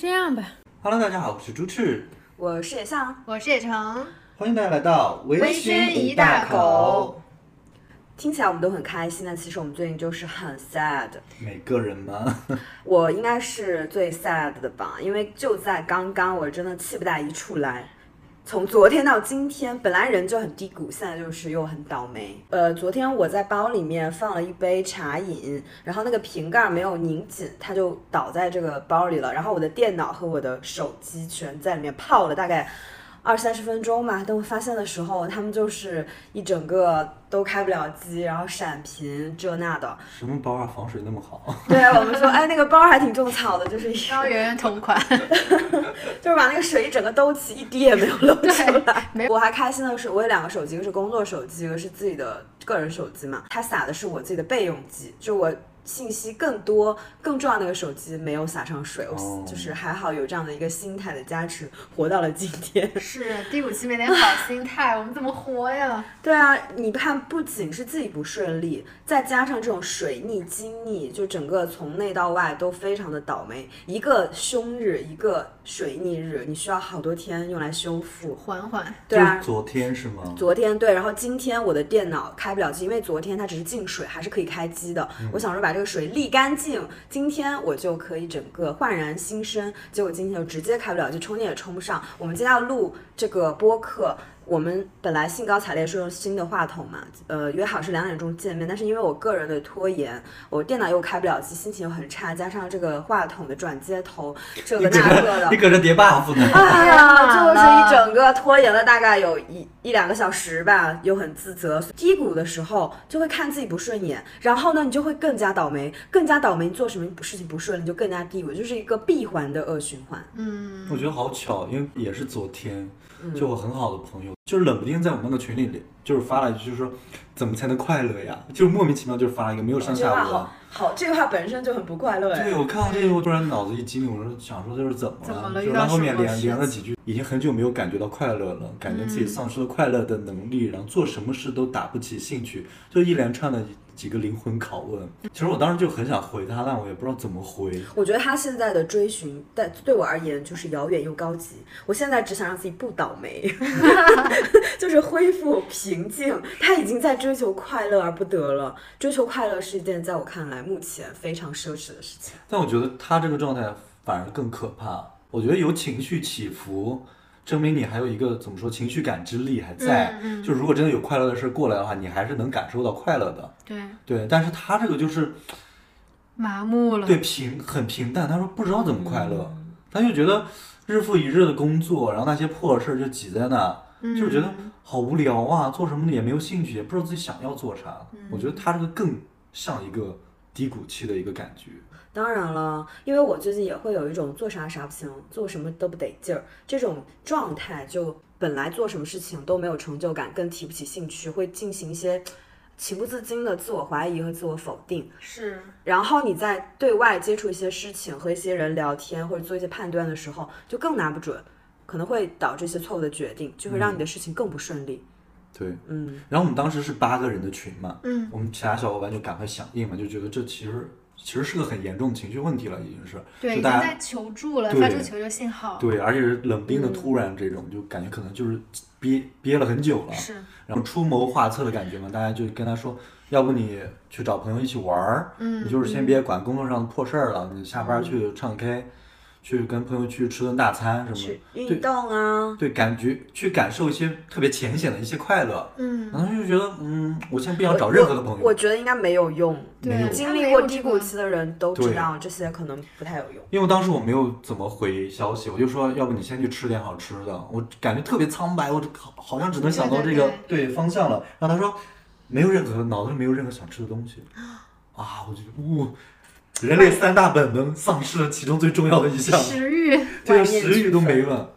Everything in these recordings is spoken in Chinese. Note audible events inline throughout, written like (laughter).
这样吧。Hello，大家好，我是朱赤，我是野象，我是野橙，欢迎大家来到微微醺一大口。听起来我们都很开心，但其实我们最近就是很 sad。每个人吗？我应该是最 sad 的吧，因为就在刚刚，我真的气不打一处来。从昨天到今天，本来人就很低谷，现在就是又很倒霉。呃，昨天我在包里面放了一杯茶饮，然后那个瓶盖没有拧紧，它就倒在这个包里了。然后我的电脑和我的手机全在里面泡了大概二三十分钟吧。等我发现的时候，他们就是一整个都开不了机，然后闪屏这那的。什么包啊，防水那么好？(laughs) 对我们说，哎，那个包还挺种草的，就是一高圆圆同款，(laughs) 就是把那个水一整个兜起，一滴也没有漏出来。没我还开心的是，我有两个手机，一个是工作手机，一个是自己的个人手机嘛。它撒的是我自己的备用机，就我信息更多、更重要的那个手机没有撒上水，我哦就是还好有这样的一个心态的加持，活到了今天。(laughs) 是第五期没点好心态，我们怎么活呀？对啊，你看，不仅是自己不顺利，再加上这种水逆、金逆，就整个从内到外都非常的倒霉。一个凶日，一个水逆日，你需要好多天用来修复。缓缓，对啊，昨天是吗？昨天对，然后今天我的电脑开不了机，因为昨天它只是进水，还是可以开机的。我想说把把这个水沥干净，今天我就可以整个焕然新生。结果今天就直接开不了机，充电也充不上。我们今天要录这个播客。我们本来兴高采烈说用新的话筒嘛，呃，约好是两点钟见面，但是因为我个人的拖延，我电脑又开不了机，心情又很差，加上这个话筒的转接头这个那个的，你，搁这叠 buff 呢？哎呀，就是一整个拖延了大概有一一两个小时吧，又很自责。低谷的时候就会看自己不顺眼，然后呢，你就会更加倒霉，更加倒霉，你做什么事情不顺，你就更加低谷，就是一个闭环的恶循环。嗯，我觉得好巧，因为也是昨天，嗯就我很好的朋友，就是冷不丁在我们那个群里，就是发了一句，就是说怎么才能快乐呀？就是莫名其妙就发了一个没有上下文好。好，这个话本身就很不快乐哎。对，我看到这个，我突然脑子一激灵，我说想说这是怎么怎么了然后后面连连了几句，已经很久没有感觉到快乐了，感觉自己丧失了快乐的能力，然后做什么事都打不起兴趣，就一连串的几个灵魂拷问。其实我当时就很想回他，但我也不知道怎么回。我觉得他现在的追寻，但对我而言就是遥远又高级。我现在只想让自己不倒霉，(laughs) 就是恢复平静。他已经在追求快乐而不得了。追求快乐是一件在我看来目前非常奢侈的事情。但我觉得他这个状态反而更可怕。我觉得有情绪起伏，证明你还有一个怎么说情绪感知力还在。嗯嗯就如果真的有快乐的事过来的话，你还是能感受到快乐的。对，对，但是他这个就是麻木了，对平很平淡，他说不知道怎么快乐，他就觉得日复一日的工作，然后那些破事儿就挤在那，嗯就是觉得好无聊啊，做什么也没有兴趣，也不知道自己想要做啥。我觉得他这个更像一个低谷期的一个感觉。当然了，因为我最近也会有一种做啥啥不行，做什么都不得劲儿这种状态，就本来做什么事情都没有成就感，更提不起兴趣，会进行一些情不自禁的自我怀疑和自我否定。是，然后你在对外接触一些事情和一些人聊天或者做一些判断的时候，就更拿不准，可能会导致一些错误的决定，就会让你的事情更不顺利。对，嗯，然后我们当时是八个人的群嘛，嗯，我们其他小伙伴就赶快响应嘛，就觉得这其实其实是个很严重的情绪问题了，已经是。对，大家经在求助了，对发出求救信号，对，而且是冷冰的嗯。突然这种，就感觉可能就是憋憋了很久了，是，然后出谋划策的感觉嘛，大家就跟他说，要不你去找朋友一起玩儿，嗯你就是先别管工作上的破事儿了，你下班去唱 K，、去跟朋友去吃顿大餐什么的，运动啊，对，感觉去感受一些特别浅显的一些快乐，嗯，然后就觉得，嗯，我现在不想找任何的朋友，我觉得应该没有用。没有。对，经历过低谷期的人都知道，这些可能不太有用。因为当时我没有怎么回消息，我就说，要不你先去吃点好吃的，我感觉特别苍白，我好好像只能想到这个对方向了。然后他说，没有任何脑子里没有任何想吃的东西，(gasps) 啊，我就呜、人类三大本能丧失了其中最重要的一项，食欲，对啊，食欲都没了，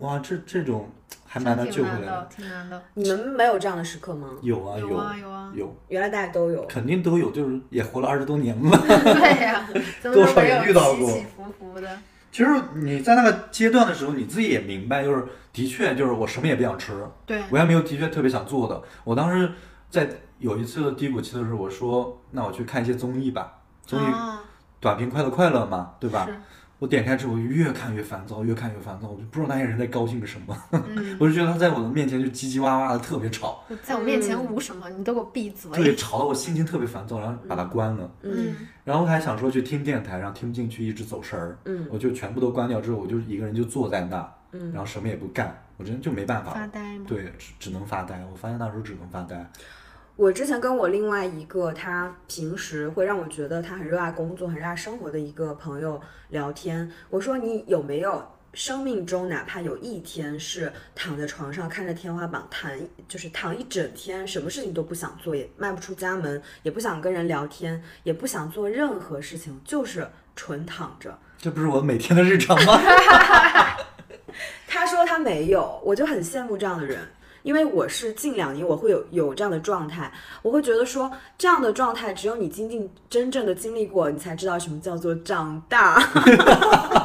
哇，这这种还蛮难救回来的。，挺难的。你们没有这样的时刻吗？有啊有啊有啊有，原来大家都有。肯定都有，就是也活了二十多年了。(laughs) 对呀，多少都没有人遇到过起起伏伏的，其实你在那个阶段的时候，你自己也明白，就是的确就是我什么也不想吃，对，我也没有的确特别想做的。我当时在有一次低谷期的时候，我说那我去看一些综艺吧，综艺啊短平快的快乐嘛，对吧？我点开之后，我就越看越烦躁，越看越烦躁，我就不知道那些人在高兴个什么。(laughs) 嗯，我就觉得他在我的面前就叽叽哇哇的，特别吵，在我面前捂什么，你都给我闭嘴对，嘴。吵得我心情特别烦躁，然后把它关了。嗯然后我还想说去听电台，然后听不进去，一直走神儿。嗯我就全部都关掉之后，我就一个人就坐在那，嗯然后什么也不干，我真的就没办法。发呆吗？对，只只能发呆。我发现那时候只能发呆。我之前跟我另外一个他平时会让我觉得他很热爱工作、很热爱生活的一个朋友聊天，我说你有没有生命中哪怕有一天是躺在床上看着天花板躺，就是躺一整天，什么事情都不想做，也迈不出家门，也不想跟人聊天，也不想做任何事情，就是纯躺着。这不是我每天的日常吗？(laughs) 他说他没有，我就很羡慕这样的人，因为我是近两年我会有有这样的状态，我会觉得说这样的状态只有你经历真正的经历过，你才知道什么叫做长大。(laughs)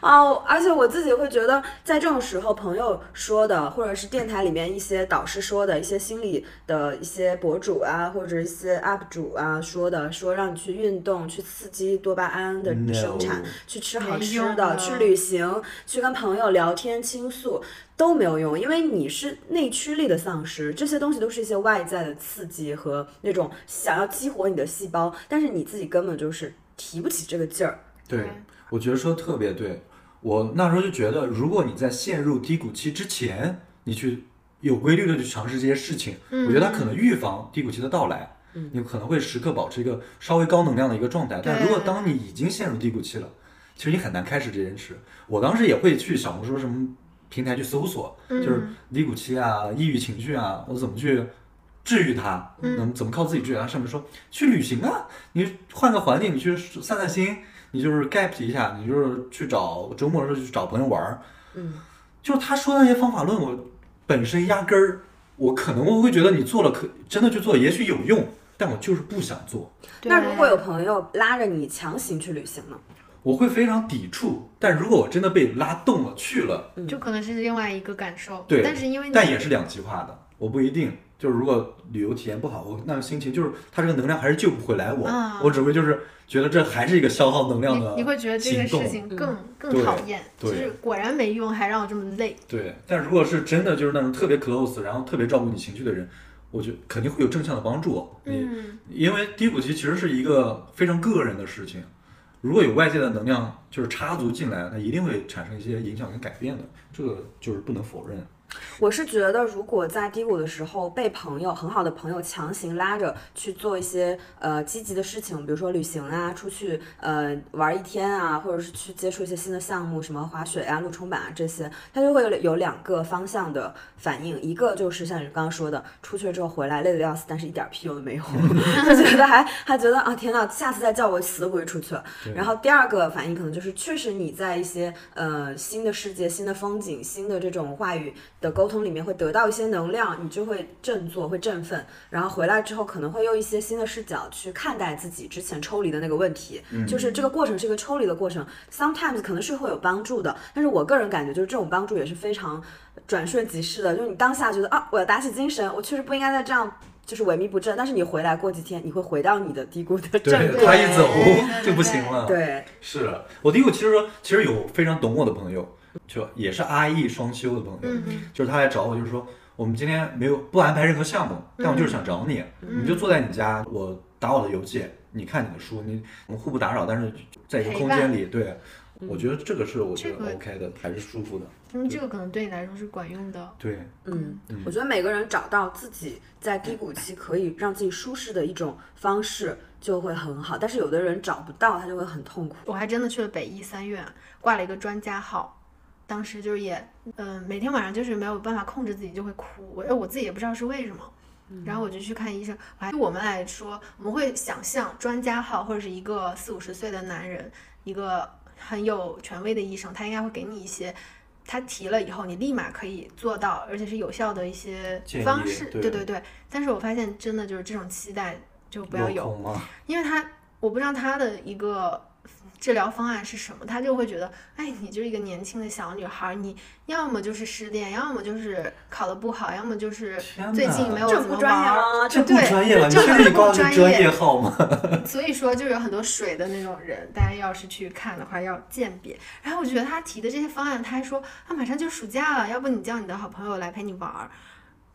啊，而且我自己会觉得，在这种时候，朋友说的，或者是电台里面一些导师说的，一些心理的一些博主啊，或者一些 UP 主啊说的，说让你去运动，去刺激多巴胺的生产去吃好吃的，去旅行，去跟朋友聊天倾诉。都没有用，因为你是内驱力的丧失，这些东西都是一些外在的刺激和那种想要激活你的细胞，但是你自己根本就是提不起这个劲儿。对，我觉得说得特别对。我那时候就觉得，如果你在陷入低谷期之前，你去有规律的去尝试这些事情，我觉得它可能预防低谷期的到来。你可能会时刻保持一个稍微高能量的一个状态。但如果当你已经陷入低谷期了，其实你很难开始这件事。我当时也会去小红书什么平台去搜索，就是低谷期啊、抑郁情绪啊，我怎么去治愈它？能怎么靠自己治愈它？上面说去旅行啊，你换个环境，你去散散心，你就是 gap 一下，你就是去找周末的时候去找朋友玩儿。嗯，就是他说的那些方法论，我本身压根儿，我可能我会觉得你做了可真的去做，也许有用，但我就是不想做。那如果有朋友拉着你强行去旅行呢？我会非常抵触，但如果我真的被拉动了去了，就可能是另外一个感受。对，但是因为你但也是两极化的，我不一定。就是如果旅游体验不好，我那个心情就是他这个能量还是救不回来我，啊我只会就是觉得这还是一个消耗能量的你你会觉得这个行动事情更更讨厌，就是果然没用，还让我这么累。对，但如果是真的就是那种特别 close，然后特别照顾你情绪的人，我觉得肯定会有正向的帮助。你、嗯，因为低谷期其实是一个非常个人的事情，如果有外界的能量就是插足进来，那一定会产生一些影响跟改变的，这个就是不能否认。我是觉得，如果在低谷的时候被朋友很好的朋友强行拉着去做一些呃积极的事情，比如说旅行啊，出去呃玩一天啊，或者是去接触一些新的项目，什么滑雪啊、路冲板啊这些，他就会有有两个方向的反应，一个就是像你刚刚说的，出去了之后回来累得要死，但是一点屁用都没有，(laughs) 就觉得还还觉得啊天呐，下次再叫我死都不会出去了。然后第二个反应可能就是，确实你在一些呃新的世界、新的风景、新的这种话语的沟通里面会得到一些能量，你就会振作、会振奋，然后回来之后可能会用一些新的视角去看待自己之前抽离的那个问题，就是这个过程是一个抽离的过程，sometimes 可能是会有帮助的，但是我个人感觉就是这种帮助也是非常转瞬即逝的，就是你当下觉得啊我要打起精神，我确实不应该再这样。就是萎靡不振，但是你回来过几天，你会回到你的低谷的正对他一走就不行了。对，是我低谷其实说，其实有非常懂我的朋友，就也是阿 E 双休的朋友，嗯就是他来找我，就是说我们今天没有不安排任何项目，但我就是想找你，你就坐在你家，我打我的游戏，你看你的书，你我们互不打扰，但是在一个空间里，对。我觉得这个是我觉得 OK 的，还是舒服的。因为这个可能对你来说是管用的。对，嗯，我觉得每个人找到自己在低谷期可以让自己舒适的一种方式就会很好，但是有的人找不到，他就会很痛苦。我还真的去了北医三院，挂了一个专家号。当时就是也，嗯、每天晚上就是没有办法控制自己就会哭，我哎我自己也不知道是为什么。然后我就去看医生。我还对我们来说，我们会想象专家号或者是一个四五十岁的男人，一个很有权威的医生，他应该会给你一些。他提了以后，你立马可以做到，而且是有效的一些方式。对对对对。但是我发现，真的就是这种期待就不要有。因为他我不知道他的一个治疗方案是什么，他就会觉得，哎，你就是一个年轻的小女孩，你要么就是失恋，要么就是考得不好，要么就是最近没有怎么这不专业玩儿。吗？这不对专业了，你这确定你专专业业号吗？所以说，就有很多水的那种人，大家要是去看的话，要鉴别。然后我觉得他提的这些方案，他还说啊，马上就暑假了，要不你叫你的好朋友来陪你玩儿。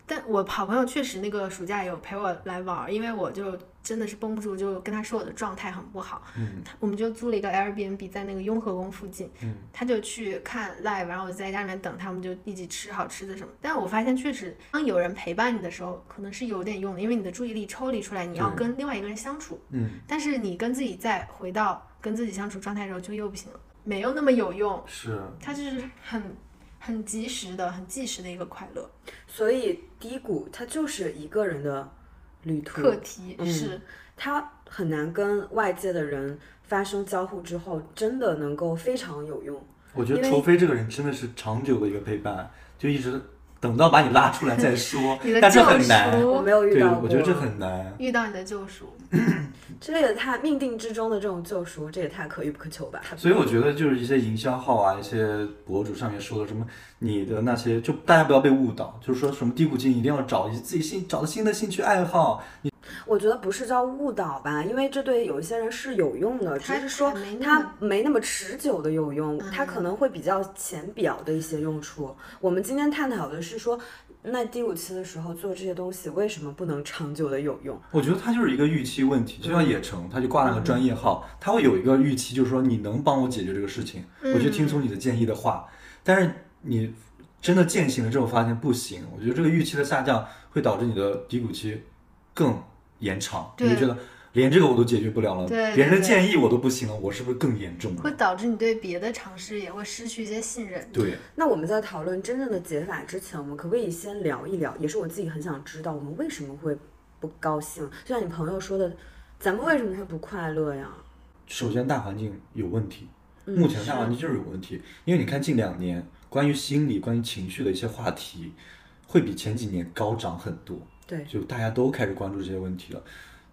但我好朋友确实那个暑假有陪我来玩儿，因为我就真的是绷不住，就跟他说我的状态很不好。嗯我们就租了一个 Airbnb 在那个雍和宫附近，嗯他就去看 live，然后我在家里面等他，我们就一起吃好吃的什么。但我发现确实，当有人陪伴你的时候，可能是有点用的，因为你的注意力抽离出来，你要跟另外一个人相处。嗯，但是你跟自己再回到跟自己相处状态的时候，就又不行了，没有那么有用。是。他就是很很及时的、很即时的一个快乐所以低谷它就是一个人的旅途，课题，嗯是它很难跟外界的人发生交互之后，真的能够非常有用。我觉得，除非这个人真的是长久的一个陪伴，就一直等到把你拉出来再说 (laughs) 你的，救很难。赎我没有遇，到过，我觉得这很难。遇到你的救赎。(laughs) 这也太命定之中的这种救赎，这也太可遇不可求吧。所以我觉得就是一些营销号啊，一些博主上面说的什么，你的那些就大家不要被误导，就是说什么低谷期一定要找一自己新找到新的兴趣爱好，你我觉得不是叫误导吧，因为这对有一些人是有用的，只是说还没那它么没那么持久的有用，嗯它可能会比较浅表的一些用处。我们今天探讨的是说，那低谷期的时候做这些东西为什么不能长久的有用？我觉得它就是一个预期问题，就像野城，他就挂了个专业号，他会有一个预期，就是说你能帮我解决这个事情，我就听从你的建议的话。但是你真的践行了之后，发现不行，我觉得这个预期的下降会导致你的低谷期更延长，你对就觉得连这个我都解决不了了，对对别人的建议我都不行了，我是不是更严重了？会导致你对别的尝试也会失去一些信任。对，那我们在讨论真正的解法之前，我们可不可以先聊一聊？也是我自己很想知道，我们为什么会不高兴？就像你朋友说的，咱们为什么会不快乐呀？首先大环境有问题，嗯目前大环境就是有问题，因为你看近两年关于心理、关于情绪的一些话题，会比前几年高涨很多。对，就大家都开始关注这些问题了。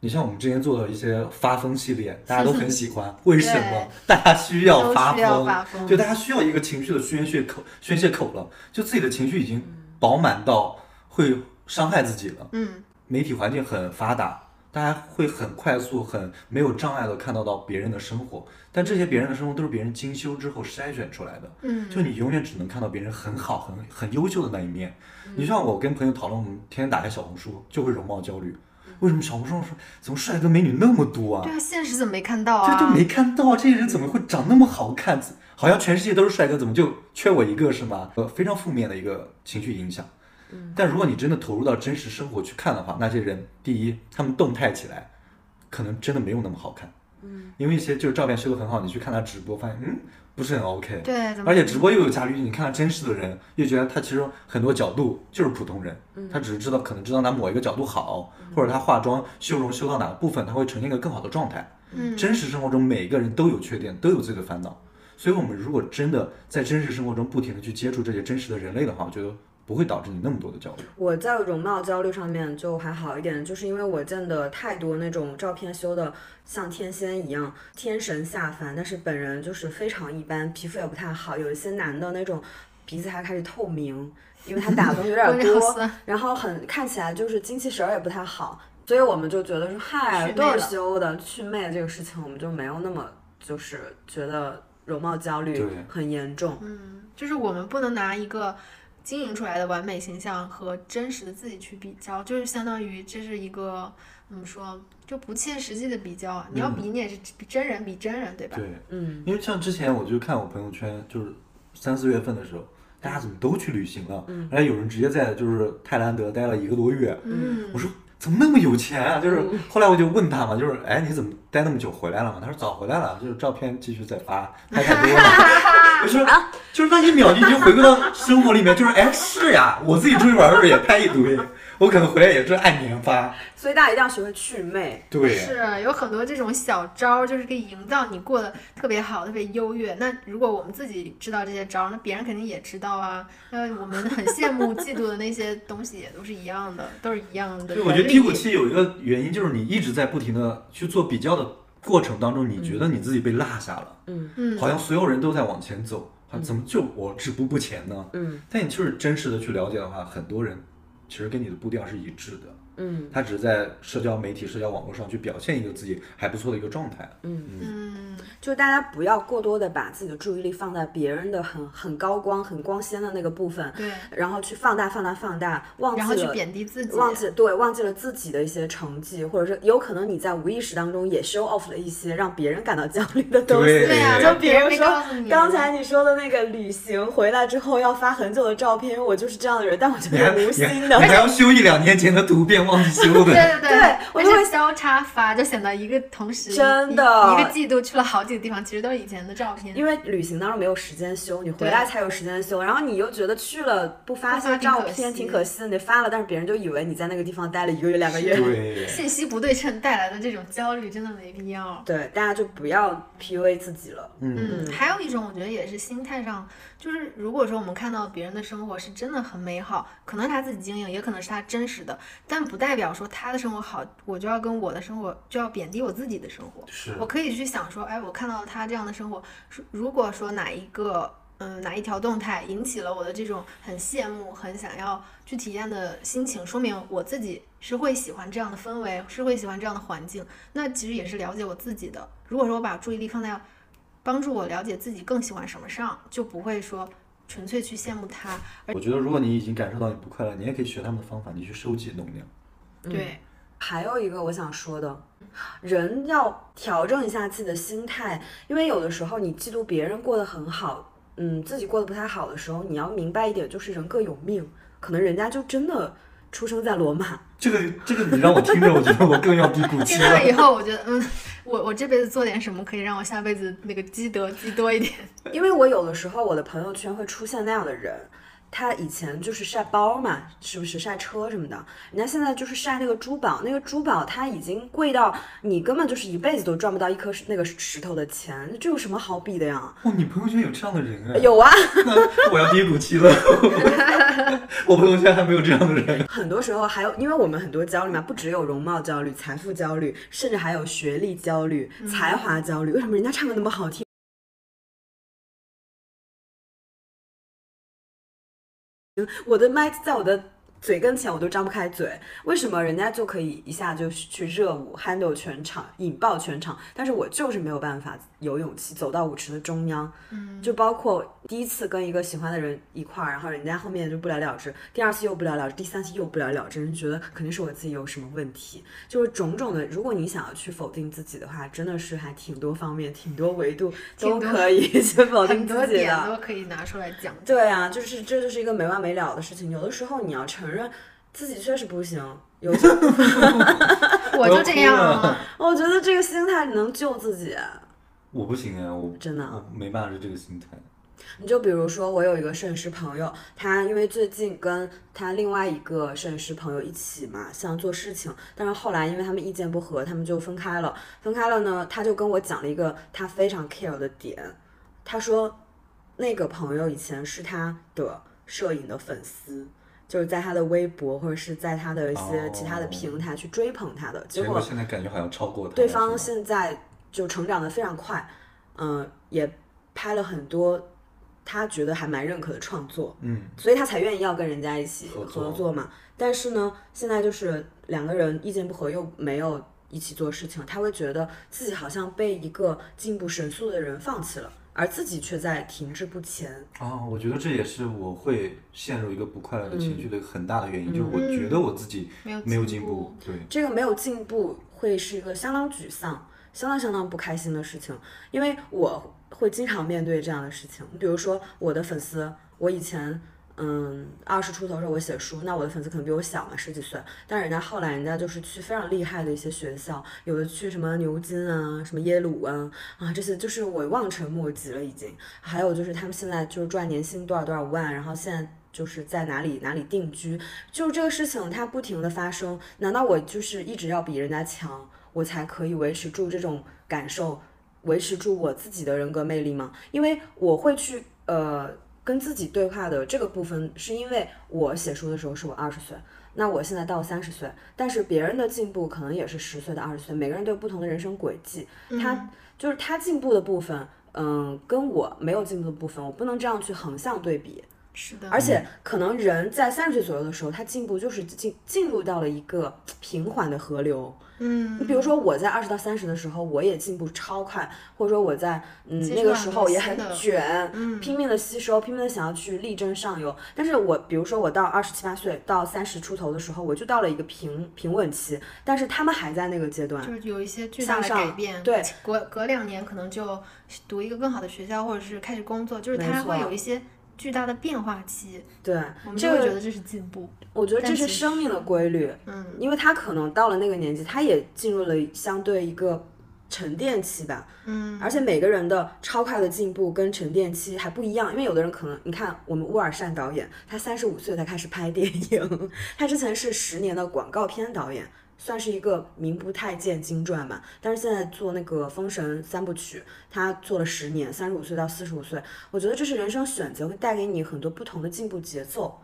你像我们之前做的一些发疯系列，大家都很喜欢，(laughs) 为什么？大家需要发疯，发疯就大家需要一个情绪的宣泄口，宣泄口了，就自己的情绪已经饱满到会伤害自己了。嗯，媒体环境很发达，大家会很快速、很没有障碍的看到到别人的生活，但这些别人的生活都是别人精修之后筛选出来的。嗯，就你永远只能看到别人很好、很很优秀的那一面。你像我跟朋友讨论，我们天天打开小红书就会容貌焦虑。为什么小红书上说怎么帅哥美女那么多啊对？啊，现实怎么没看到啊？这就没看到这些人怎么会长那么好看？好像全世界都是帅哥，怎么就缺我一个是吗？呃，非常负面的一个情绪影响。但如果你真的投入到真实生活去看的话，那些人第一，他们动态起来，可能真的没有那么好看。嗯，因为一些就是照片修得很好，你去看他直播，发现嗯不是很 OK。对，而且直播又有加滤镜，你看到真实的人，又觉得他其实很多角度就是普通人，他只是知道可能知道哪某一个角度好，或者他化妆修容修到哪个部分，他会呈现一个更好的状态。嗯。真实生活中每个人都有缺点，都有自己的烦恼，所以我们如果真的在真实生活中不停的去接触这些真实的人类的话，我觉得不会导致你那么多的焦虑。我在容貌焦虑上面就还好一点，就是因为我见的太多那种照片修的像天仙一样，天神下凡，但是本人就是非常一般，皮肤也不太好，有一些男的那种鼻子还开始透明，因为他打 (laughs) 的有点多，然后很看起来就是精气神儿也不太好，所以我们就觉得说，嗨，都是修的，祛魅这个事情我们就没有那么就是觉得容貌焦虑很严重。嗯，就是我们不能拿一个经营出来的完美形象和真实的自己去比较，就是相当于这是一个怎么说就不切实际的比较啊。你要比，你也是比真人比真人，对吧？对，嗯，因为像之前我就看我朋友圈，就是三四月份的时候，大家怎么都去旅行了，而且有人直接在就是泰兰德待了一个多月，嗯我说怎么那么有钱啊？就是后来我就问他嘛，就是哎你怎么待那么久回来了嘛？他说早回来了，就是照片继续再发，拍太多了。(laughs) 我说就是那一秒就已经回归到生活里面，就是哎是呀，我自己出去玩的时候也拍一堆，我可能回来也是按年发。所以大家一定要学会祛魅。对，是有很多这种小招儿，就是可以营造你过得特别好、特别优越。那如果我们自己知道这些招儿，那别人肯定也知道啊。那我们很羡慕、嫉妒的那些东西也都是一样的，都是一样的。对，我觉得低谷期有一个原因就是你一直在不停的去做比较的过程当中，你觉得你自己被落下了，嗯嗯，好像所有人都在往前走，啊，怎么就我止步不前呢？嗯但你就是真实的去了解的话，很多人其实跟你的步调是一致的，嗯他只是在社交媒体、社交网络上去表现一个自己还不错的一个状态。嗯，嗯，就大家不要过多的把自己的注意力放在别人的很很高光、很光鲜的那个部分，对，然后去放大、放大、放大，忘然后去记了。贬低自己，忘记对，忘记了自己的一些成绩，或者是有可能你在无意识当中也 show off 了一些让别人感到焦虑的东西。对呀啊，就比如说刚才你说的那个旅行回来之后要发很久的照片，我就是这样的人，但我觉你还得无心的你。还要修一两年前的图片，忘记修对的。对对我就会交叉发，就显得一个同时真的一一个季度去了好几个地方，其实都是以前的照片。因为旅行当中没有时间修，你回来才有时间修，然后你又觉得去了不发些照片挺可惜的，你发了，但是别人就以为你在那个地方待了一个月两个月。对，(laughs) 信息不对称带来的这种焦虑真的没必要。对，大家就不要 PUA 自己了。嗯，嗯，还有一种我觉得也是心态上，就是如果说我们看到别人的生活是真的很美好，可能是他自己经营，也可能是他真实的，但不代表说他的生活好，我就要跟我的生活就要贬低我自己的生活。是我可以去想说，哎，我看到他这样的生活，是如果说哪一个，嗯，哪一条动态引起了我的这种很羡慕、很想要去体验的心情，说明我自己是会喜欢这样的氛围，是会喜欢这样的环境。那其实也是了解我自己的。如果说我把注意力放在帮助我了解自己更喜欢什么上，就不会说纯粹去羡慕他。我觉得如果你已经感受到你不快乐，你也可以学他们的方法，你去收集能量。对，还有一个我想说的，人要调整一下自己的心态，因为有的时候你嫉妒别人过得很好，嗯，自己过得不太好的时候，你要明白一点，就是人各有命，可能人家就真的出生在罗马。这个这个你让我听着，我觉得我更要低骨气听了以。后，我觉得，嗯，我我这辈子做点什么可以让我下辈子那个积德积多一点？因为我有的时候我的朋友圈会出现那样的人，他以前就是晒包嘛，是不是晒车什么的？人家现在就是晒那个珠宝，那个珠宝它已经贵到你根本就是一辈子都赚不到一颗那个石头的钱，这有什么好比的呀？哦，你朋友圈有这样的人啊？有啊，(laughs) 我要低骨气了。(laughs) 我朋友圈还没有这样的人。很多时候还有，因为我们很多焦虑嘛，不只有容貌焦虑、财富焦虑，甚至还有学历焦虑、才华焦虑。为什么人家唱歌那么好听？我的麦在我的嘴跟前，我都张不开嘴。为什么人家就可以一下就去热舞，handle 全场，引爆全场？但是我就是没有办法有勇气走到舞池的中央。嗯，就包括第一次跟一个喜欢的人一块儿，然后人家后面就不了了之，第二次又不了了之，第三次又不了了之，人觉得肯定是我自己有什么问题，就是种种的。如果你想要去否定自己的话，真的是还挺多方面、挺多维度 (laughs) 都可以 (laughs) 去否定自己的。点都可以拿出来讲。对啊，就是这就是一个没完没了的事情。有的时候你要承认自己确实不行，有些 (laughs) 我就这样我觉得这个心态能救自己。我不行哎，我真的没办法是这个心态。你就比如说，我有一个摄影师朋友，他因为最近跟他另外一个摄影师朋友一起嘛，想做事情，但是后来因为他们意见不合，他们就分开了。分开了呢，他就跟我讲了一个他非常 care 的点，他说那个朋友以前是他的摄影的粉丝。就是在他的微博或者是在他的一些其他的哦平台去追捧他的，结结果现在感觉好像超过他对方现在就成长的非常快，嗯、也拍了很多他觉得还蛮认可的创作，嗯，所以他才愿意要跟人家一起合作嘛。但是呢，现在就是两个人意见不合，又没有一起做事情，他会觉得自己好像被一个进步神速的人放弃了，而自己却在停滞不前。啊，我觉得这也是我会陷入一个不快乐的情绪的一个很大的原因，嗯就是我觉得我自己没有没有进步进步。对，这个没有进步会是一个相当沮丧、相当相当不开心的事情，因为我会经常面对这样的事情。比如说我的粉丝，我以前嗯二十出头的时候我写书，那我的粉丝可能比我小嘛，十几岁，但是人家后来人家就是去非常厉害的一些学校，有的去什么牛津啊、什么耶鲁啊啊这些，就是我望尘莫及了已经。还有就是他们现在就是赚年薪多少多少万，然后现在。就是在哪里哪里定居，就这个事情它不停的发生，难道我就是一直要比人家强，我才可以维持住这种感受，维持住我自己的人格魅力吗？因为我会去呃跟自己对话的这个部分，是因为我写书的时候是我二十岁，那我现在到三十岁，但是别人的进步可能也是十岁到二十岁，每个人都有不同的人生轨迹。他就是他进步的部分，嗯，跟我没有进步的部分，我不能这样去横向对比。是的，而且可能人在三十岁左右的时候，他进步就是进进入到了一个平缓的河流。嗯，你比如说我在二十到三十的时候，我也进步超快，或者说我在嗯那个时候也很卷，嗯拼命的吸收，拼命的想要去力争上游。但是我比如说我到二十七八岁到三十出头的时候，我就到了一个平平稳期，但是他们还在那个阶段。就是有一些巨大的改变。对，隔隔两年可能就读一个更好的学校，或者是开始工作，就是它没错会有一些巨大的变化期，对，我们这个就会觉得这是进步。我觉得这是生命的规律。嗯，因为他可能到了那个年纪，他也进入了相对一个沉淀期吧。嗯，而且每个人的超快的进步跟沉淀期还不一样，因为有的人可能，你看我们乌尔善导演，他三十五岁才开始拍电影，(laughs) 他之前是十年的广告片导演。算是一个名不太见经传吧，但是现在做那个《封神三部曲》，他做了十年，三十五岁到四十五岁，我觉得这是人生选择，会带给你很多不同的进步节奏。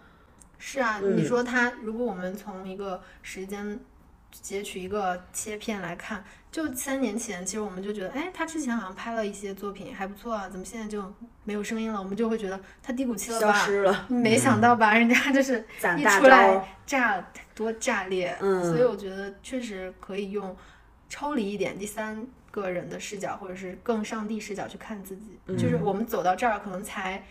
是啊，嗯你说他，如果我们从一个时间截取一个切片来看，就三年前，其实我们就觉得，哎，他之前好像拍了一些作品还不错啊，怎么现在就没有声音了？我们就会觉得他低谷期了消吧？失了，没想到吧，人家就是 (laughs) 一出来，炸多炸裂，嗯所以我觉得确实可以用抽离一点第三个人的视角，或者是更上帝视角去看自己。嗯就是我们走到这儿，可能才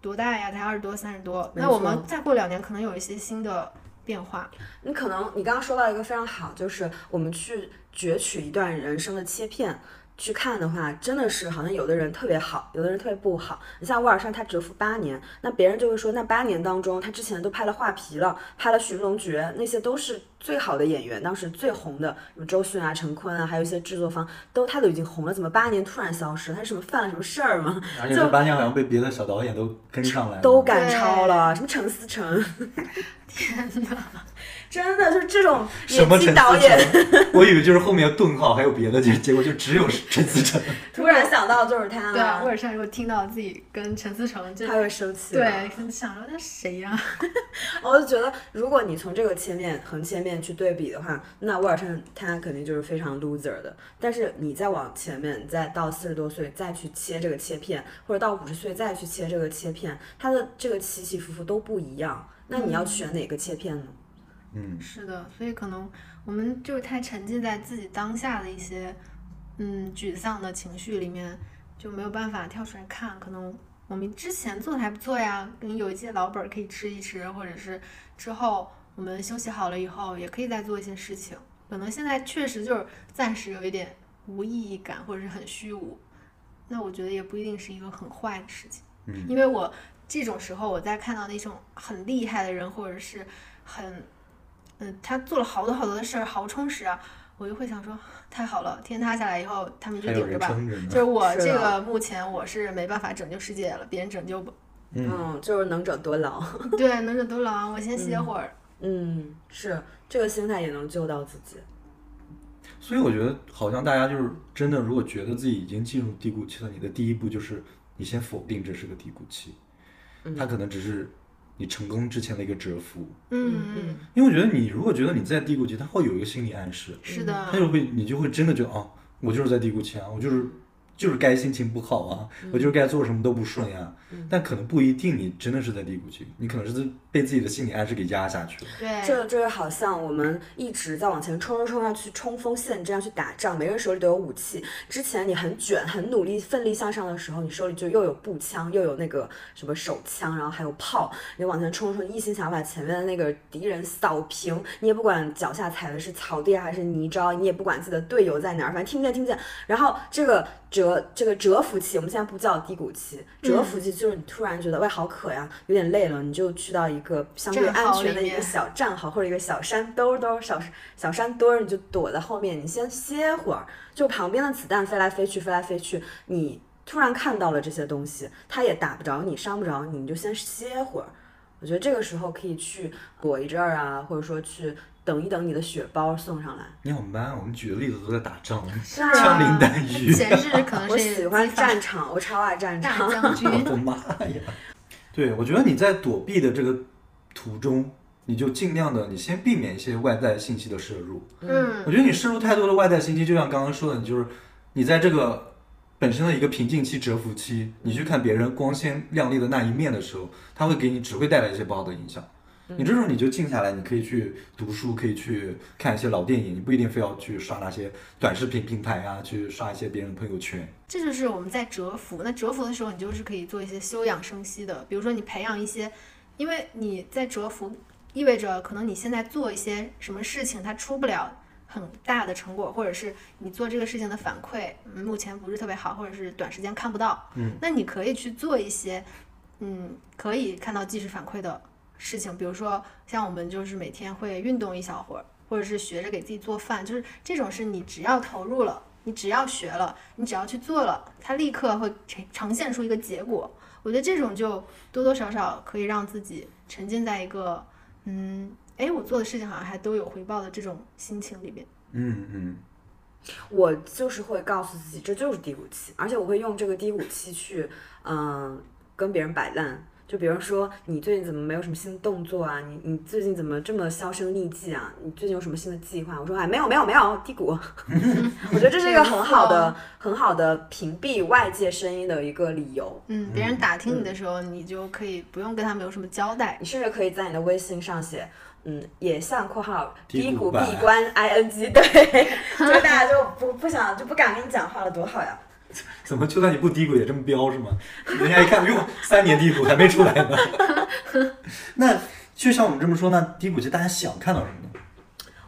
多大呀？才二十多、三十多，那我们再过两年，可能有一些新的变化。你可能你刚刚说到一个非常好，就是我们去攫取一段人生的切片。去看的话，真的是好像有的人特别好，有的人特别不好。你像威尔善，他蛰伏八年，那别人就会说，那八年当中，他之前都拍了《画皮》了，拍了《寻龙诀》，那些都是最好的演员，当时最红的，什么周迅啊、陈坤啊，还有一些制作方，都他都已经红了，怎么八年突然消失？他是什么犯了什么事儿吗？(laughs) 而且这八年好像被别的小导演都跟上来了，都赶超了，什么陈思诚，(laughs) 天哪！真的就是这种什么导演。(laughs) 我以为就是后面顿号还有别的，结结果就只有陈思诚。(laughs) 突然想到就是他了对啊，了，威尔善如果听到自己跟陈思诚就他会生气的。对，想说他谁呀、(laughs) 我就觉得，如果你从这个切面横切面去对比的话，那威尔逊他肯定就是非常 loser 的。但是你再往前面，再到四十多岁再去切这个切片，或者到五十岁再去切这个切片，他的这个起起伏伏都不一样。那你要选哪个切片呢？嗯，是的，所以可能我们就是太沉浸在自己当下的一些嗯沮丧的情绪里面，就没有办法跳出来看。可能我们之前做的还不错呀，能有一些老本儿可以吃一吃，或者是之后我们休息好了以后，也可以再做一些事情。可能现在确实就是暂时有一点无意义感，或者是很虚无。那我觉得也不一定是一个很坏的事情，嗯因为我这种时候我在看到那种很厉害的人，或者是很嗯，他做了好多好多的事儿，好充实啊！我就会想说，太好了，天塌下来以后，他们就顶着吧。着。就是我这个目前我是没办法拯救世界了，别人拯救不。嗯，嗯，就是能者多劳。(laughs) 对，能者多劳，我先歇会儿。嗯，是这个心态也能救到自己。所以我觉得好像大家就是真的，如果觉得自己已经进入低谷期了，你的第一步就是你先否定这是个低谷期，它可能只是你成功之前的一个蛰伏。嗯嗯，因为我觉得你如果觉得你在低谷期，它会有一个心理暗示，是的。它，就会你就会真的觉得哦，我就是在低谷期啊，我就是就是该心情不好啊，我就是该做什么都不顺呀、但可能不一定你真的是在低谷期，你可能是被自己的心理暗示给压下去了。对，这这就好像我们一直在往前冲冲冲，要去冲锋陷阵，要去打仗，每个人手里都有武器。之前你很卷、很努力、奋力向上的时候，你手里就又有步枪，又有那个什么手枪，然后还有炮，你往前冲冲，一心想把前面的那个敌人扫平。你也不管脚下踩的是草地还是泥沼，你也不管自己的队友在哪儿，反正听不见听不见。然后这个蛰这个蛰伏期，我们现在不叫低谷期，蛰伏期就是你突然觉得喂好渴呀，有点累了，你就去到一个相对安全的一个小战壕或者一个小山兜兜小小山堆儿，你就躲在后面，你先歇会儿。就旁边的子弹飞来飞去，飞来飞去，你突然看到了这些东西，它也打不着你，伤不着你，你就先歇会儿。我觉得这个时候可以去躲一阵儿啊，或者说去等一等你的血包送上来。你好 man，我们举的例子都在打仗，枪林弹雨。(laughs) 前世可能我是喜欢战场，我超爱战场。将军 (laughs) 我。的妈呀！(laughs) 对，我觉得你在躲避的这个途中，你就尽量的，你先避免一些外在信息的摄入。嗯我觉得你摄入太多的外在信息，就像刚刚说的，你就是你在这个本身的一个瓶颈期、蛰伏期，你去看别人光鲜亮丽的那一面的时候，它会给你只会带来一些不好的影响。你这时候你就静下来，你可以去读书，可以去看一些老电影，你不一定非要去刷那些短视频平台啊，去刷一些别人的朋友圈。这就是我们在蛰伏。那蛰伏的时候，你就是可以做一些休养生息的，比如说你培养一些，因为你在蛰伏，意味着可能你现在做一些什么事情，它出不了很大的成果，或者是你做这个事情的反馈，嗯目前不是特别好，或者是短时间看不到。嗯，那你可以去做一些，嗯，可以看到即时反馈的事情，比如说像我们就是每天会运动一小会儿，或者是学着给自己做饭，就是这种是你只要投入了，你只要学了，你只要去做了，它立刻会呈呈现出一个结果。我觉得这种就多多少少可以让自己沉浸在一个，嗯，哎，我做的事情好像还都有回报的这种心情里边。嗯嗯，我就是会告诉自己这就是低谷期，而且我会用这个低谷期去，嗯、跟别人摆烂。就比如说，你最近怎么没有什么新的动作啊？你你最近怎么这么销声匿迹啊？你最近有什么新的计划？我说哎，没有没有没有，低谷。(laughs) 我觉得这是一个很好的、很好的屏蔽外界声音的一个理由。嗯，别人打听你的时候，你就可以不用跟他们有什么交代。你甚至可以在你的微信上写，嗯，也像（括号低谷闭关 ing），对，(laughs) 就大家就不不想就不敢跟你讲话了，多好呀！(laughs) 怎么就算你不低谷也这么标是吗？人家一看，哟，三年低谷还没出来呢。(laughs) 那就像我们这么说，那低谷期大家想看到什么呢？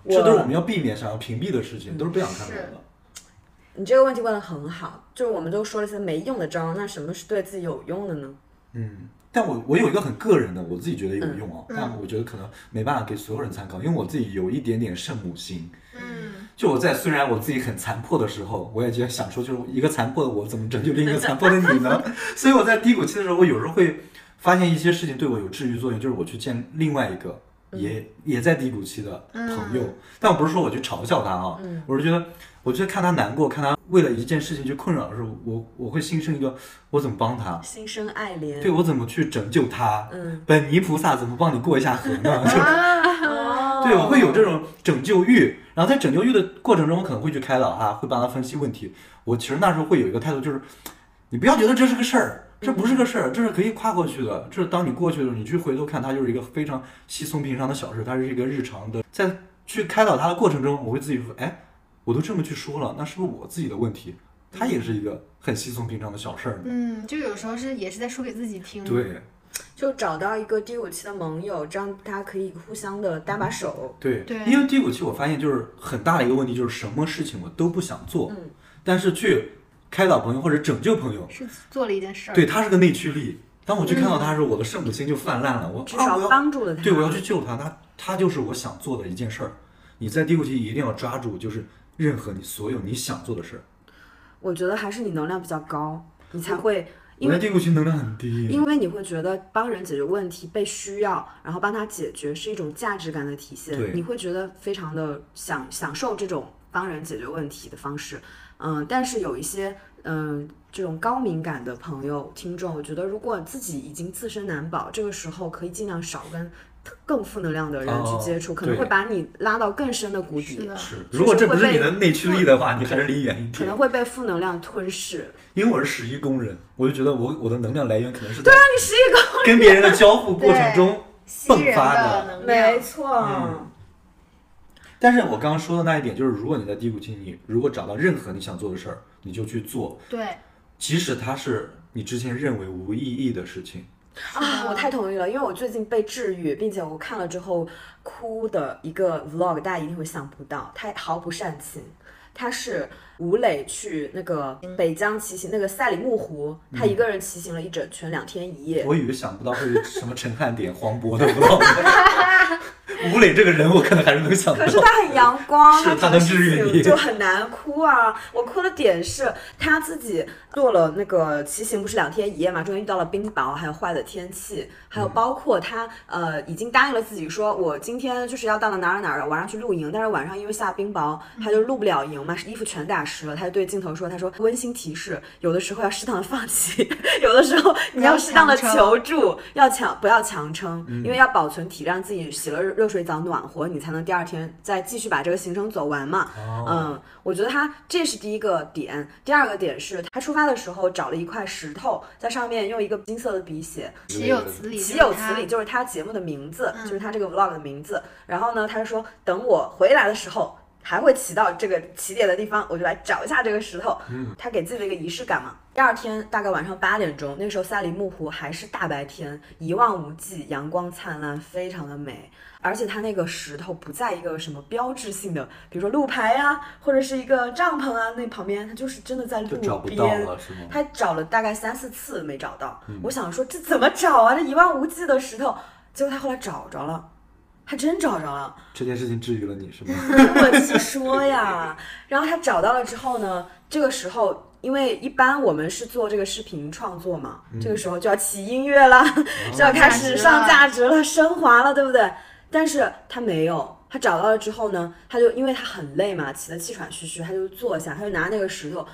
这都是我们要避免、想要屏蔽的事情，都是不想看到的。你这个问题问得很好，就是我们都说了一些没用的招，那什么是对自己有用的呢？嗯，但我我有一个很个人的，我自己觉得有用啊，嗯但我觉得可能没办法给所有人参考，因为我自己有一点点圣母心。嗯就我在虽然我自己很残破的时候，我也就想说，就是一个残破的我怎么拯救另一个残破的你呢？(laughs) 所以我在低谷期的时候，我有时候会发现一些事情对我有治愈作用，就是我去见另外一个也、也在低谷期的朋友，但我不是说我去嘲笑他啊，我是觉得我觉得看他难过，看他为了一件事情去困扰的时候，我我会心生一个我怎么帮他，心生爱怜。对我怎么去拯救他，嗯，本尼菩萨怎么帮你过一下河呢？(laughs) 对，我会有这种拯救欲，然后在拯救欲的过程中，我可能会去开导他，会帮他分析问题。我其实那时候会有一个态度，就是你不要觉得这是个事儿，这不是个事儿，这是可以跨过去的。这是当你过去的时候，你去回头看，它就是一个非常稀松平常的小事，它是一个日常的。在去开导他的过程中，我会自己说，哎，我都这么去说了，那是不是我自己的问题？它也是一个很稀松平常的小事儿。嗯，就有时候是也是在说给自己听。对就找到一个低谷期的盟友，这样大家可以互相的搭把手。对对因为低谷期我发现就是很大的一个问题，就是什么事情我都不想做，嗯但是去开导朋友或者拯救朋友，是做了一件事儿。对他是个内驱力。当我去看到他的时候，我的圣母心就泛滥了。我至少要帮助了他。对我要去救他，他他就是我想做的一件事儿。你在低谷期一定要抓住，就是任何你所有你想做的事儿。我觉得还是你能量比较高，你才会，因为低谷期能量很低，因为你会觉得帮人解决问题被需要，然后帮他解决是一种价值感的体现，你会觉得非常的享享受这种帮人解决问题的方式。嗯，但是有一些嗯这种高敏感的朋友听众，我觉得如果自己已经自身难保，这个时候可以尽量少跟更负能量的人去哦接触，可能会把你拉到更深的谷底。是，是。如果这不是你的内驱力的话，你还是离远一点可能。会被负能量吞噬。因为我是十一宫人，我就觉得我我的能量来源可能是对啊你十一宫跟别人的交互过程中迸发的能量。没错，嗯但是我刚刚说的那一点，就是如果你在低谷期，你如果找到任何你想做的事儿，你就去做，对，即使它是你之前认为无意义的事情。啊，我太同意了，因为我最近被治愈，并且我看了之后哭的一个 vlog，大家一定会想不到，他毫不煽情。他是吴磊去那个北疆骑行，那个赛里木湖，他一个人骑行了一整圈，两天一夜。我以为想不到会是什么陈汉典、黄渤的吴磊这个人我可能还是能想到可。是他很阳光，是他他能治愈你就很难哭啊。我哭的点是他自己做了那个骑行，不是两天一夜嘛，中间遇到了冰雹，还有坏的天气，还有包括他呃已经答应了自己说，我今天就是要到了哪儿哪儿晚上去露营，但是晚上因为下冰雹，他就露不了营疼嘛，衣服全打湿了，他就对镜头说：“他说温馨提示，有的时候要适当的放弃，(laughs) 有的时候你要适当的求助，要强不要强撑，因为要保存体力，让自己洗了热水澡暖和，你才能第二天再继续把这个行程走完嘛。嗯，我觉得他这是第一个点，第二个点是他出发的时候找了一块石头，在上面用一个金色的笔写“岂有此理”，岂有此理就是他节目的名字，就是他这个 vlog 的名字。然后呢，他就说等我回来的时候。还会骑到这个起点的地方，我就来找一下这个石头。嗯，他给自己的一个仪式感嘛。第二天大概晚上八点钟，那时候赛里木湖还是大白天，一望无际，阳光灿烂，非常的美。而且他那个石头不在一个什么标志性的，比如说路牌呀，或者是一个帐篷啊那旁边，他就是真的在路边。他找了大概三四次没找到。我想说这怎么找啊？这一望无际的石头，结果他后来找着了。还真找着了，这件事情治愈了你是吗？(laughs) 我继说呀，然后他找到了之后呢，这个时候，因为一般我们是做这个视频创作嘛，这个时候就要起音乐了，就要开始上价值了，升华了，对不对？但是他没有，他找到了之后呢，他就因为他很累嘛，起得气喘吁吁，他就坐下，他就拿那个石头，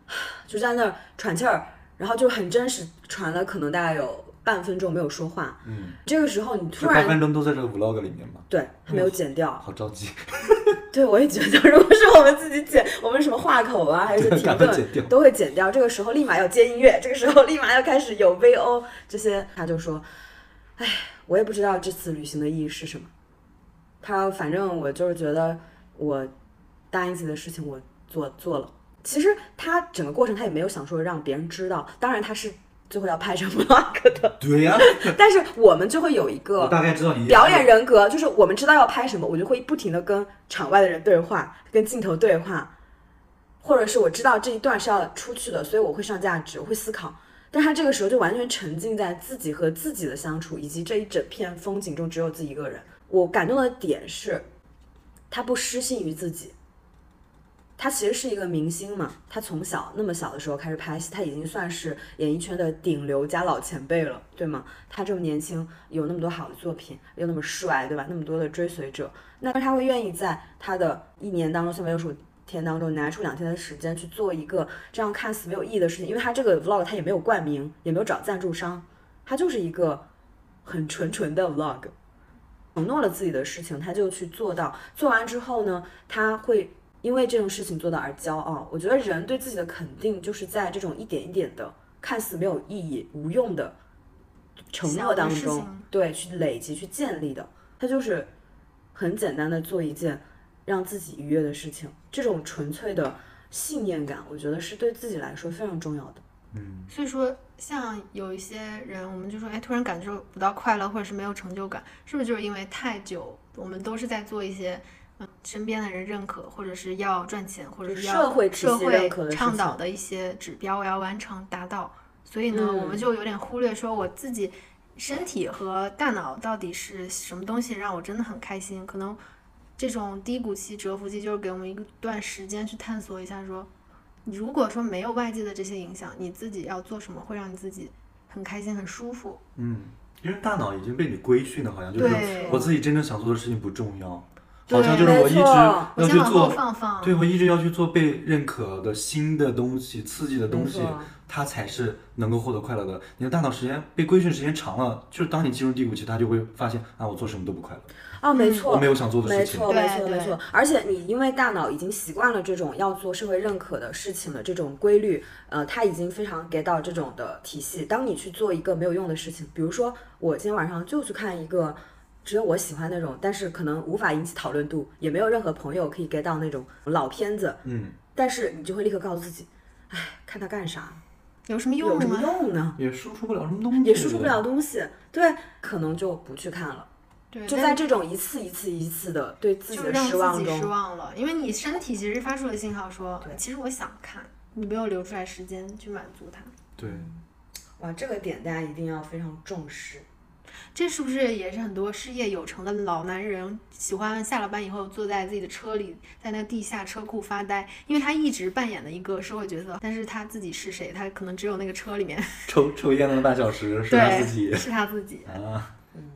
(sighs) 就在那儿喘气儿，然后就很真实，喘了可能大概有。半分钟没有说话，嗯，这个时候你突然，半分钟都在这个 vlog 里面吗？对，还没有剪掉，好着急。(laughs) 对，我也觉得，如果是我们自己剪，我们什么话口啊，还是停顿，都会剪掉。这个时候立马要接音乐，这个时候立马要开始有 VO 这些，他就说，哎，我也不知道这次旅行的意义是什么。他反正我就是觉得，我答应自己的事情我做做了。其实他整个过程他也没有想说让别人知道，当然他是。最后要拍成 vlog 的，对呀。(laughs) 但是我们就会有一个大概知道你表演人格，就是我们知道要拍什么，我就会不停的跟场外的人对话，跟镜头对话，或者是我知道这一段是要出去的，所以我会上价值，我会思考。但他这个时候就完全沉浸在自己和自己的相处，以及这一整片风景中只有自己一个人。我感动的点是，他不失信于自己。他其实是一个明星嘛，他从小那么小的时候开始拍戏，他已经算是演艺圈的顶流加老前辈了，对吗？他这么年轻，有那么多好的作品，又那么帅，对吧？那么多的追随者，那他会愿意在他的一年当中，三百六十五天当中拿出两天的时间去做一个这样看似没有意义的事情，因为他这个 vlog 他也没有冠名，也没有找赞助商，他就是一个很纯纯的 vlog，承诺了自己的事情，他就去做到，做完之后呢，他会。因为这种事情做到而骄傲，我觉得人对自己的肯定就是在这种一点一点的看似没有意义、无用的承诺当中，对，去累积、去建立的。他就是很简单的做一件让自己愉悦的事情，这种纯粹的信念感，我觉得是对自己来说非常重要的。嗯，所以说，像有一些人，我们就说，哎，突然感受不到快乐，或者是没有成就感，是不是就是因为太久，我们都是在做一些。身边的人认可，或者是要赚钱，或者是要社会社会倡导的一些指标，我要完成达到。所以呢，我们就有点忽略说我自己身体和大脑到底是什么东西让我真的很开心。可能这种低谷期、蛰伏期，就是给我们一段时间去探索一下，说你如果说没有外界的这些影响，你自己要做什么会让你自己很开心、很舒服。嗯，因为大脑已经被你规训的，好像就是我自己真正想做的事情不重要。好像就是我一直要去做，对我一直要去做被认可的新的东西、刺激的东西，它才是能够获得快乐的。你的大脑时间被规训时间长了，就是当你进入低谷期，它就会发现啊，我做什么都不快乐。啊，没错，我没有想做的事情。没错，没错，没错。而且你因为大脑已经习惯了这种要做社会认可的事情的这种规律，呃，它已经非常 get 到这种的体系。当你去做一个没有用的事情，比如说我今天晚上就去看一个。只有我喜欢那种，但是可能无法引起讨论度，也没有任何朋友可以 get 到那种老片子。嗯，但是你就会立刻告诉自己，哎，看它干啥？有什么用？有什么用呢？也输出不了什么东西。也输出不了东西。对，可能就不去看了。对，就在这种一次一次一次的对自己的失望中，失望了。因为你身体其实发出了信号说，其实我想看，你没有留出来时间去满足它。对，哇，这个点大家一定要非常重视。这是不是也是很多事业有成的老男人喜欢下了班以后坐在自己的车里，在那地下车库发呆？因为他一直扮演的一个社会角色，但是他自己是谁？他可能只有那个车里面 (laughs) 抽抽烟那半小时是他自己，是他自己啊。嗯，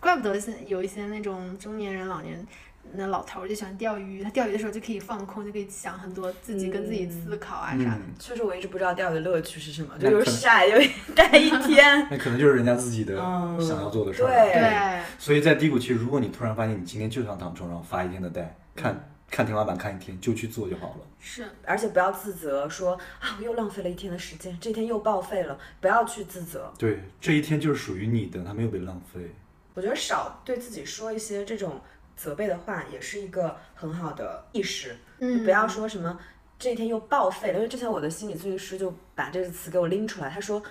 怪不得现有一些那种中年人、老年那老头儿就喜欢钓鱼，他钓鱼的时候就可以放空，就可以想很多自己跟自己思考啊啥的。嗯，确实我一直不知道钓鱼的乐趣是什么，就又晒又待 (laughs) 一天。(laughs) 那可能就是人家自己的嗯想要做的事儿。对对，所以在低谷期，如果你突然发现你今天就想躺床上发一天的呆，看看天花板看一天，就去做就好了。是，而且不要自责，说啊我又浪费了一天的时间，这天又报废了，不要去自责。对，这一天就是属于你的，它没有被浪费。我觉得少对自己说一些这种责备的话，也是一个很好的意识。嗯，不要说什么这一天又报废了，因为之前我的心理咨询师就把这个词给我拎出来，他说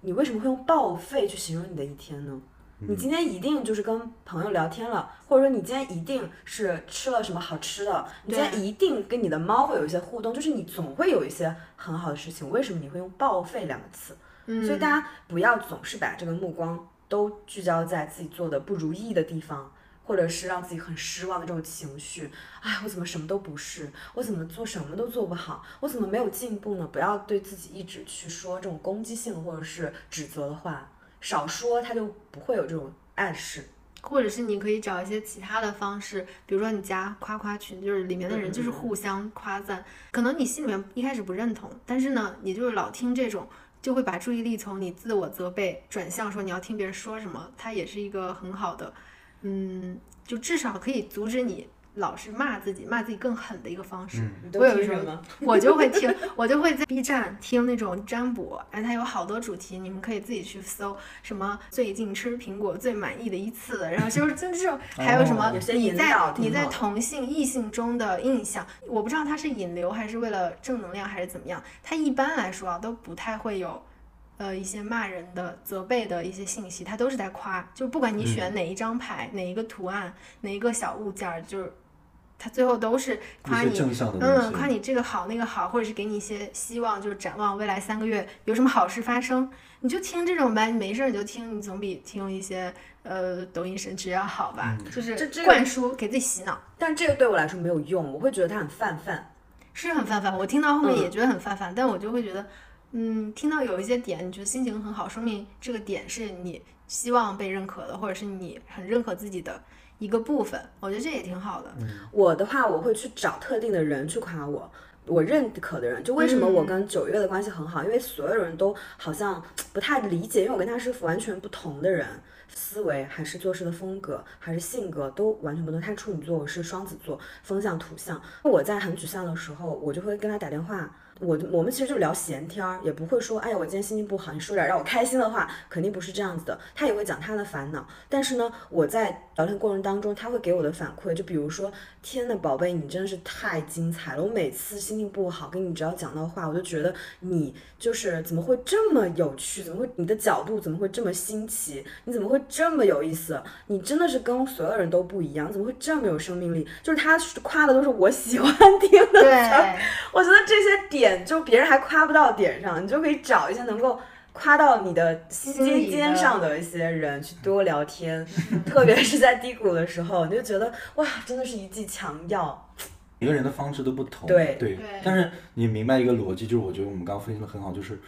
你为什么会用报废去形容你的一天呢？你今天一定就是跟朋友聊天了，或者说你今天一定是吃了什么好吃的，你今天一定跟你的猫会有一些互动，就是你总会有一些很好的事情。为什么你会用报废两个词？嗯所以大家不要总是把这个目光都聚焦在自己做的不如意的地方，或者是让自己很失望的这种情绪。哎，我怎么什么都不是？我怎么做什么都做不好？我怎么没有进步呢？不要对自己一直去说这种攻击性或者是指责的话，少说，他就不会有这种暗示。或者是你可以找一些其他的方式，比如说你加夸夸群，就是里面的人就是互相夸赞，可能你心里面一开始不认同，但是呢，你就是老听这种，就会把注意力从你自我责备转向说你要听别人说什么，它也是一个很好的，嗯，就至少可以阻止你老是骂自己、骂自己更狠的一个方式。嗯你都我有时候听什么？我就会听，(laughs) 我就会在 B 站听那种占卜，哎，它有好多主题，你们可以自己去搜，什么最近吃苹果最满意的一次，然后就是就这种，(laughs) 还有什么你在你在同性异性中的印象，我不知道它是引流还是为了正能量还是怎么样，它一般来说啊都不太会有。呃，一些骂人的、责备的一些信息，它都是在夸，就不管你选哪一张牌、哪一个图案、哪一个小物件儿，就是它最后都是夸你嗯，夸你这个好那个好，或者是给你一些希望，就是展望未来三个月有什么好事发生，你就听这种呗，你没事儿你就听，你总比听一些呃抖音神曲要好吧？嗯就是这这灌输给自己洗脑，但这个对我来说没有用，我会觉得它很泛泛。是很泛泛。我听到后面嗯也觉得很泛泛，但我就会觉得，嗯，听到有一些点，你觉得心情很好，说明这个点是你希望被认可的，或者是你很认可自己的一个部分，我觉得这也挺好的。我的话，我会去找特定的人去夸我。我认可的人，就为什么我跟九月的关系很好，因为所有人都好像不太理解，因为我跟他是完全不同的人，思维还是做事的风格，还是性格都完全不同。他是处女座，我是双子座，风象土象。我在很沮丧的时候，我就会跟他打电话。我我们其实就聊闲天儿，也不会说，哎呀，我今天心情不好，你说点让我开心的话，肯定不是这样子的。他也会讲他的烦恼，但是呢，我在聊天过程当中，他会给我的反馈，就比如说，天呐，宝贝，你真的是太精彩了！我每次心情不好，跟你只要讲到话，我就觉得你就是怎么会这么有趣？怎么会你的角度怎么会这么新奇？你怎么会这么有意思？你真的是跟所有人都不一样，怎么会这么有生命力？就是他夸的都是我喜欢听的。对，我觉得这些点就别人还夸不到点上，你就可以找一些能够夸到你的心尖尖上的一些人去多聊天，(laughs) 特别是在低谷的时候，你就觉得哇，真的是一剂强药。每个人的方式都不同，对对对但是你明白一个逻辑，就是我觉得我们刚刚分析的很好，就是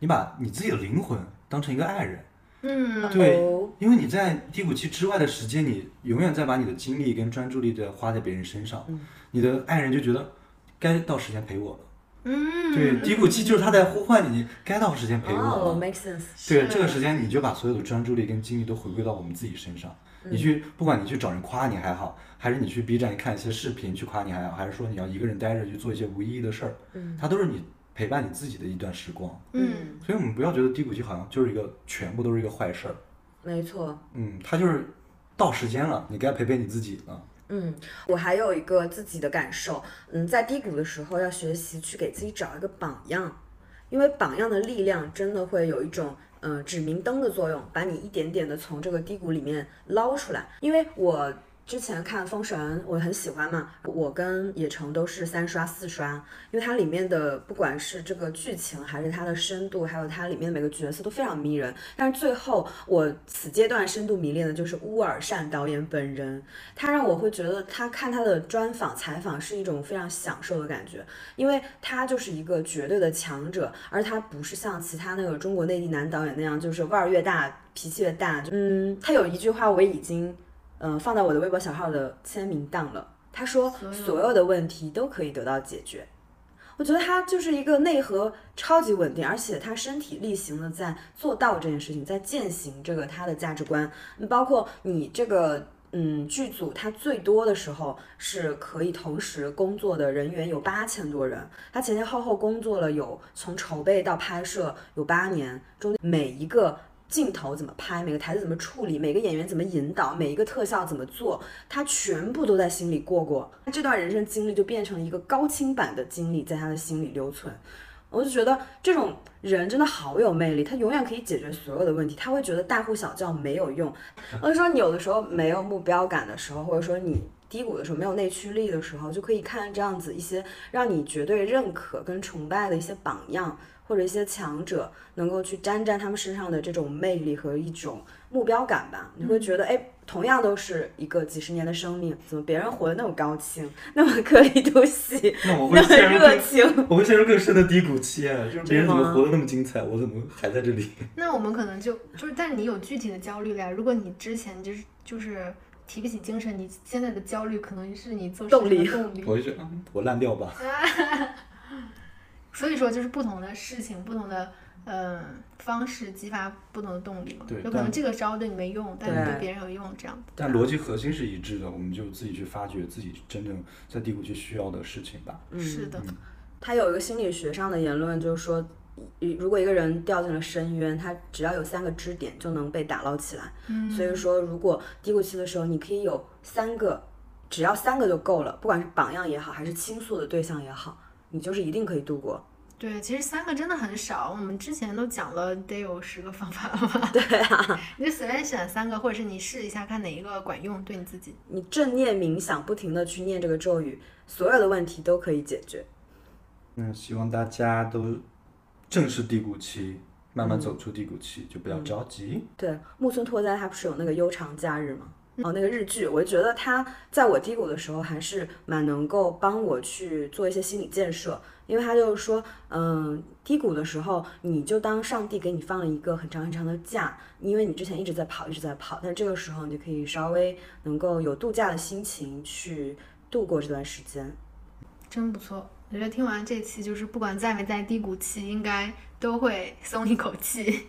你把你自己的灵魂当成一个爱人，嗯，对哦因为你在低谷期之外的时间，你永远在把你的精力跟专注力在花在别人身上，你的爱人就觉得该到时间陪我了。嗯，对，低谷期就是他在呼唤你，你该到时间陪我哦了。，make sense。对，这个时间你就把所有的专注力跟精力都回归到我们自己身上。你去，不管你去找人夸你还好，还是你去 B 站看一些视频去夸你还好，还是说你要一个人待着去做一些无意义的事儿，嗯它都是你陪伴你自己的一段时光。嗯，所以我们不要觉得低谷期好像就是一个全部都是一个坏事儿。没错。嗯，它就是到时间了，你该陪陪你自己了。嗯，我还有一个自己的感受，嗯，在低谷的时候要学习去给自己找一个榜样，因为榜样的力量真的会有一种嗯指明灯的作用，把你一点点的从这个低谷里面捞出来。因为我之前看《封神》，我很喜欢嘛，我跟野城都是三刷四刷，因为它里面的不管是这个剧情，还是它的深度，还有它里面的每个角色都非常迷人。但是最后我此阶段深度迷恋的就是乌尔善导演本人，他让我会觉得他看他的专访采访是一种非常享受的感觉，因为他就是一个绝对的强者，而他不是像其他那个中国内地男导演那样，就是腕儿越大脾气越大。嗯，他有一句话我已经。嗯、放到我的微博小号的签名档了。他说所有的问题都可以得到解决。我觉得他就是一个内核超级稳定，而且他身体力行的在做到这件事情，在践行这个他的价值观。嗯包括你这个嗯剧组，他最多的时候是可以同时工作的人员有八千多人，他前前后后工作了有从筹备到拍摄有八年，中间每一个。镜头怎么拍，每个台词怎么处理，每个演员怎么引导，每一个特效怎么做，他全部都在心里过过。他这段人生经历就变成了一个高清版的经历，在他的心里留存。我就觉得这种人真的好有魅力，他永远可以解决所有的问题，他会觉得大呼小叫没有用。或者说你有的时候没有目标感的时候，或者说你低谷的时候没有内驱力的时候，就可以看这样子一些让你绝对认可跟崇拜的一些榜样。或者一些强者，能够去沾沾他们身上的这种魅力和一种目标感吧，你会觉得，哎，同样都是一个几十年的生命，怎么别人活得那么高清，那么颗粒度细，那我会那么陷入热，情？我会陷入更深的低谷期啊！就是别人怎么活得那么精彩，我怎么还在这里？(laughs) 那我们可能就就是，但你有具体的焦虑了呀。如果你之前就是就是提不起精神，你现在的焦虑可能是你做事动力动力。我就觉得嗯我烂掉吧。(laughs) 所以说，就是不同的事情，不同的嗯、呃方式激发不同的动力嘛。对有可能这个招对你没用，但是对对别人有用，这样子。但逻辑核心是一致的，我们就自己去发掘自己真正在低谷期需要的事情吧。是的，他有一个心理学上的言论，就是说，如果一个人掉进了深渊，他只要有三个支点就能被打捞起来。嗯所以说，如果低谷期的时候，你可以有三个，只要三个就够了，不管是榜样也好，还是倾诉的对象也好，你就是一定可以度过。对，其实三个真的很少，我们之前都讲了得有十个方法了吧？对啊，(laughs) 你就随便选三个，或者是你试一下看哪一个管用，对你自己。你正念冥想，不停的去念这个咒语，所有的问题都可以解决。那希望大家都正视低谷期，慢慢走出低谷期，就不要着急。对，木村拓哉他不是有那个悠长假日吗？哦，那个日剧，我就觉得他在我低谷的时候还是蛮能够帮我去做一些心理建设，因为他就是说，嗯，低谷的时候你就当上帝给你放了一个很长很长的假，因为你之前一直在跑，一直在跑，但这个时候你就可以稍微能够有度假的心情去度过这段时间。真不错，我觉得听完这期，就是不管在没在低谷期，应该都会松一口气。